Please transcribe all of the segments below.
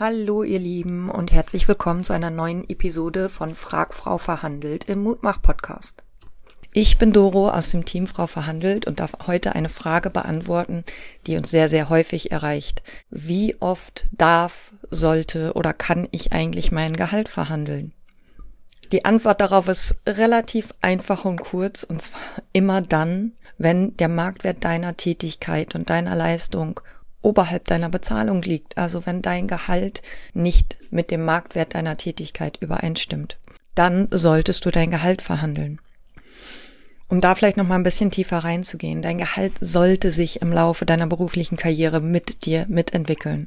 Hallo ihr Lieben und herzlich willkommen zu einer neuen Episode von Frag Frau verhandelt im Mutmach Podcast. Ich bin Doro aus dem Team Frau verhandelt und darf heute eine Frage beantworten, die uns sehr, sehr häufig erreicht. Wie oft darf, sollte oder kann ich eigentlich mein Gehalt verhandeln? Die Antwort darauf ist relativ einfach und kurz und zwar immer dann, wenn der Marktwert deiner Tätigkeit und deiner Leistung oberhalb deiner Bezahlung liegt, also wenn dein Gehalt nicht mit dem Marktwert deiner Tätigkeit übereinstimmt, dann solltest du dein Gehalt verhandeln. Um da vielleicht noch mal ein bisschen tiefer reinzugehen, dein Gehalt sollte sich im Laufe deiner beruflichen Karriere mit dir mitentwickeln.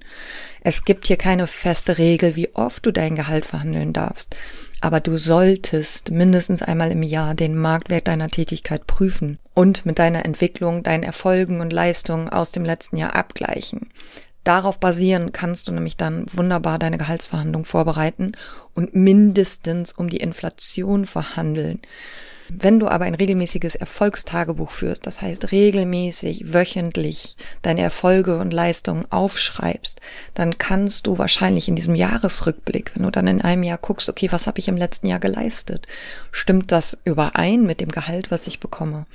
Es gibt hier keine feste Regel, wie oft du dein Gehalt verhandeln darfst aber du solltest mindestens einmal im Jahr den Marktwert deiner Tätigkeit prüfen und mit deiner Entwicklung, deinen Erfolgen und Leistungen aus dem letzten Jahr abgleichen. Darauf basieren kannst du nämlich dann wunderbar deine Gehaltsverhandlung vorbereiten und mindestens um die Inflation verhandeln. Wenn du aber ein regelmäßiges Erfolgstagebuch führst, das heißt regelmäßig, wöchentlich deine Erfolge und Leistungen aufschreibst, dann kannst du wahrscheinlich in diesem Jahresrückblick, wenn du dann in einem Jahr guckst, okay, was habe ich im letzten Jahr geleistet? Stimmt das überein mit dem Gehalt, was ich bekomme?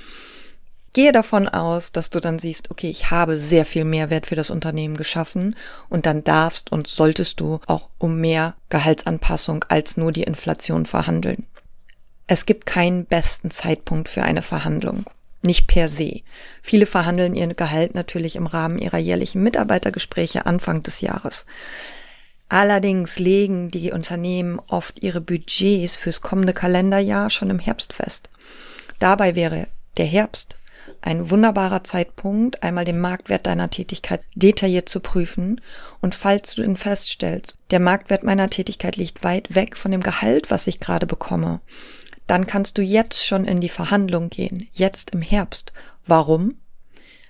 Gehe davon aus, dass du dann siehst, okay, ich habe sehr viel Mehrwert für das Unternehmen geschaffen und dann darfst und solltest du auch um mehr Gehaltsanpassung als nur die Inflation verhandeln. Es gibt keinen besten Zeitpunkt für eine Verhandlung. Nicht per se. Viele verhandeln ihr Gehalt natürlich im Rahmen ihrer jährlichen Mitarbeitergespräche Anfang des Jahres. Allerdings legen die Unternehmen oft ihre Budgets fürs kommende Kalenderjahr schon im Herbst fest. Dabei wäre der Herbst ein wunderbarer Zeitpunkt, einmal den Marktwert deiner Tätigkeit detailliert zu prüfen. Und falls du ihn feststellst, der Marktwert meiner Tätigkeit liegt weit weg von dem Gehalt, was ich gerade bekomme, dann kannst du jetzt schon in die Verhandlung gehen, jetzt im Herbst. Warum?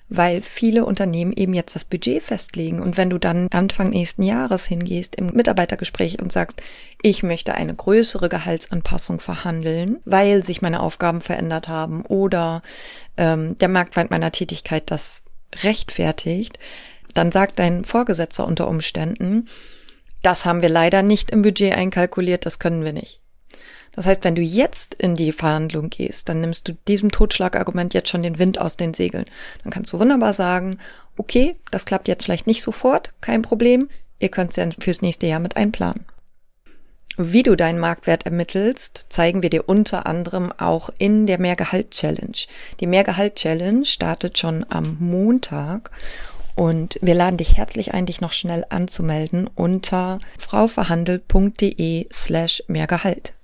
Weil viele Unternehmen eben jetzt das Budget festlegen. Und wenn du dann Anfang nächsten Jahres hingehst im Mitarbeitergespräch und sagst, ich möchte eine größere Gehaltsanpassung verhandeln, weil sich meine Aufgaben verändert haben oder ähm, der Marktwert meiner Tätigkeit das rechtfertigt, dann sagt dein Vorgesetzter unter Umständen, das haben wir leider nicht im Budget einkalkuliert, das können wir nicht. Das heißt, wenn du jetzt in die Verhandlung gehst, dann nimmst du diesem Totschlagargument jetzt schon den Wind aus den Segeln. Dann kannst du wunderbar sagen, okay, das klappt jetzt vielleicht nicht sofort, kein Problem, ihr könnt es ja fürs nächste Jahr mit einplanen. Wie du deinen Marktwert ermittelst, zeigen wir dir unter anderem auch in der Mehrgehalt-Challenge. Die Mehrgehalt-Challenge startet schon am Montag und wir laden dich herzlich ein, dich noch schnell anzumelden unter frauverhandelt.de slash Mehrgehalt.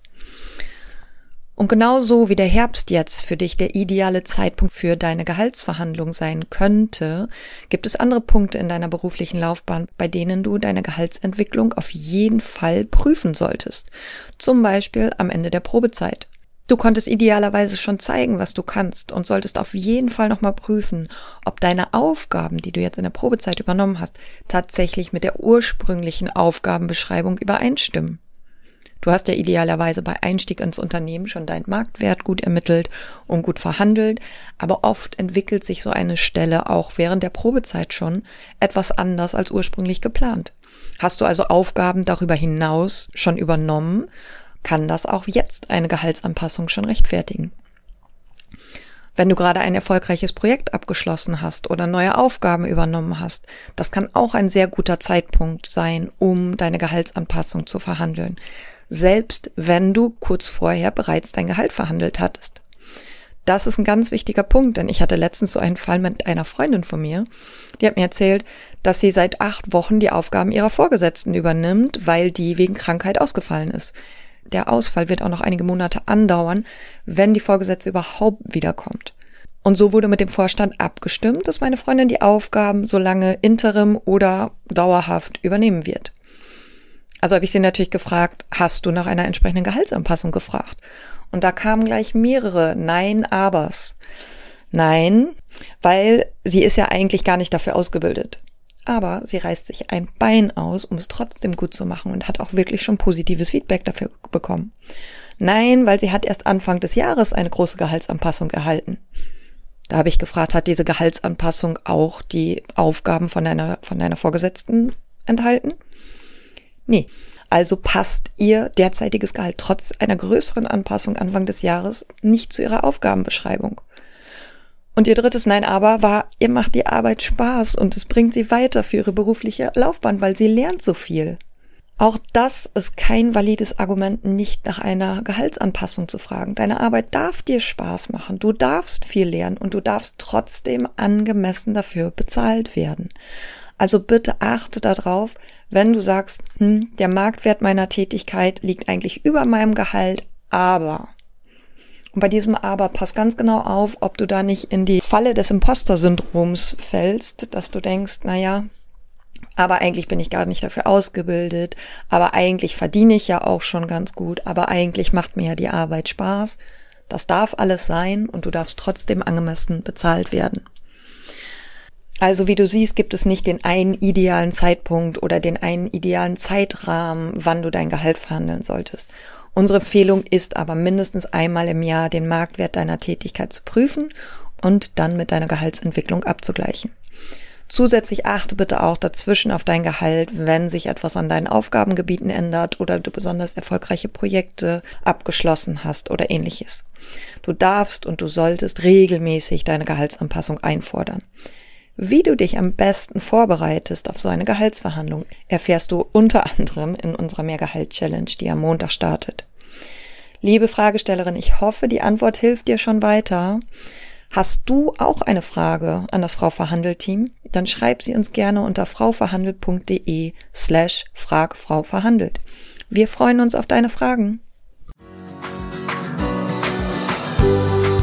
Und genauso wie der Herbst jetzt für dich der ideale Zeitpunkt für deine Gehaltsverhandlung sein könnte, gibt es andere Punkte in deiner beruflichen Laufbahn, bei denen du deine Gehaltsentwicklung auf jeden Fall prüfen solltest. Zum Beispiel am Ende der Probezeit. Du konntest idealerweise schon zeigen, was du kannst und solltest auf jeden Fall nochmal prüfen, ob deine Aufgaben, die du jetzt in der Probezeit übernommen hast, tatsächlich mit der ursprünglichen Aufgabenbeschreibung übereinstimmen. Du hast ja idealerweise bei Einstieg ins Unternehmen schon deinen Marktwert gut ermittelt und gut verhandelt, aber oft entwickelt sich so eine Stelle auch während der Probezeit schon etwas anders als ursprünglich geplant. Hast du also Aufgaben darüber hinaus schon übernommen, kann das auch jetzt eine Gehaltsanpassung schon rechtfertigen. Wenn du gerade ein erfolgreiches Projekt abgeschlossen hast oder neue Aufgaben übernommen hast, das kann auch ein sehr guter Zeitpunkt sein, um deine Gehaltsanpassung zu verhandeln selbst wenn du kurz vorher bereits dein Gehalt verhandelt hattest. Das ist ein ganz wichtiger Punkt, denn ich hatte letztens so einen Fall mit einer Freundin von mir, die hat mir erzählt, dass sie seit acht Wochen die Aufgaben ihrer Vorgesetzten übernimmt, weil die wegen Krankheit ausgefallen ist. Der Ausfall wird auch noch einige Monate andauern, wenn die Vorgesetzte überhaupt wiederkommt. Und so wurde mit dem Vorstand abgestimmt, dass meine Freundin die Aufgaben so lange interim oder dauerhaft übernehmen wird. Also habe ich sie natürlich gefragt, hast du nach einer entsprechenden Gehaltsanpassung gefragt? Und da kamen gleich mehrere Nein, Abers. Nein, weil sie ist ja eigentlich gar nicht dafür ausgebildet. Aber sie reißt sich ein Bein aus, um es trotzdem gut zu machen und hat auch wirklich schon positives Feedback dafür bekommen. Nein, weil sie hat erst Anfang des Jahres eine große Gehaltsanpassung erhalten. Da habe ich gefragt, hat diese Gehaltsanpassung auch die Aufgaben von deiner, von deiner Vorgesetzten enthalten? Nee. Also passt ihr derzeitiges Gehalt trotz einer größeren Anpassung Anfang des Jahres nicht zu ihrer Aufgabenbeschreibung. Und ihr drittes Nein aber war, ihr macht die Arbeit Spaß und es bringt sie weiter für ihre berufliche Laufbahn, weil sie lernt so viel. Auch das ist kein valides Argument, nicht nach einer Gehaltsanpassung zu fragen. Deine Arbeit darf dir Spaß machen, du darfst viel lernen und du darfst trotzdem angemessen dafür bezahlt werden. Also bitte achte darauf, wenn du sagst, hm, der Marktwert meiner Tätigkeit liegt eigentlich über meinem Gehalt, aber. Und bei diesem Aber pass ganz genau auf, ob du da nicht in die Falle des Imposter-Syndroms fällst, dass du denkst, naja, aber eigentlich bin ich gar nicht dafür ausgebildet, aber eigentlich verdiene ich ja auch schon ganz gut, aber eigentlich macht mir ja die Arbeit Spaß. Das darf alles sein und du darfst trotzdem angemessen bezahlt werden. Also wie du siehst, gibt es nicht den einen idealen Zeitpunkt oder den einen idealen Zeitrahmen, wann du dein Gehalt verhandeln solltest. Unsere Empfehlung ist aber mindestens einmal im Jahr den Marktwert deiner Tätigkeit zu prüfen und dann mit deiner Gehaltsentwicklung abzugleichen. Zusätzlich achte bitte auch dazwischen auf dein Gehalt, wenn sich etwas an deinen Aufgabengebieten ändert oder du besonders erfolgreiche Projekte abgeschlossen hast oder ähnliches. Du darfst und du solltest regelmäßig deine Gehaltsanpassung einfordern. Wie du dich am besten vorbereitest auf so eine Gehaltsverhandlung, erfährst du unter anderem in unserer Mehrgehalt-Challenge, die am Montag startet. Liebe Fragestellerin, ich hoffe, die Antwort hilft dir schon weiter. Hast du auch eine Frage an das Frau Verhandelt Team? Dann schreib sie uns gerne unter frauverhandelt.de slash frag Frau Verhandelt. Wir freuen uns auf deine Fragen.